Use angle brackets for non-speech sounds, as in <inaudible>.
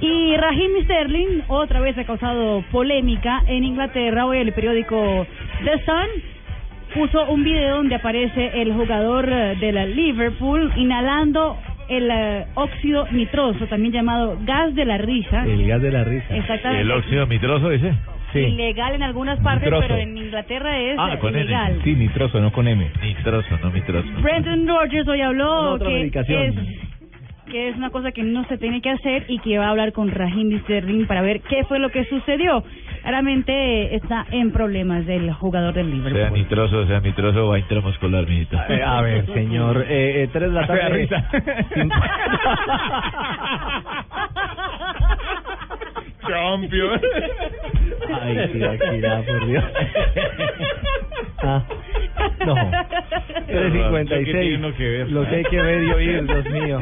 Y Raheem Sterling otra vez ha causado polémica en Inglaterra. Hoy el periódico The Sun puso un video donde aparece el jugador eh, de la Liverpool inhalando el eh, óxido nitroso, también llamado gas de la risa. El gas de la risa. Exactamente. ¿El óxido nitroso ese? Sí. Ilegal en algunas partes, Nitroso. pero en Inglaterra es Ah, con N. Sí, nitroso, no con M. Nitroso, no nitroso. Brendan Rodgers hoy habló Otra que medicación. es, que es una cosa que no se tiene que hacer y que va a hablar con Raheem Sterling para ver qué fue lo que sucedió. Claramente está en problemas del jugador del Sea Liverpool. nitroso, sea nitroso, va intramuscular, mijito. Eh, a ver, señor, eh, eh, tres de la <laughs> tarde. risa. <laughs> Champion. Ay, sí, Akira, por Dios. Ah, no. 356. <laughs> Lo que hay que ver y oír, Dios mío.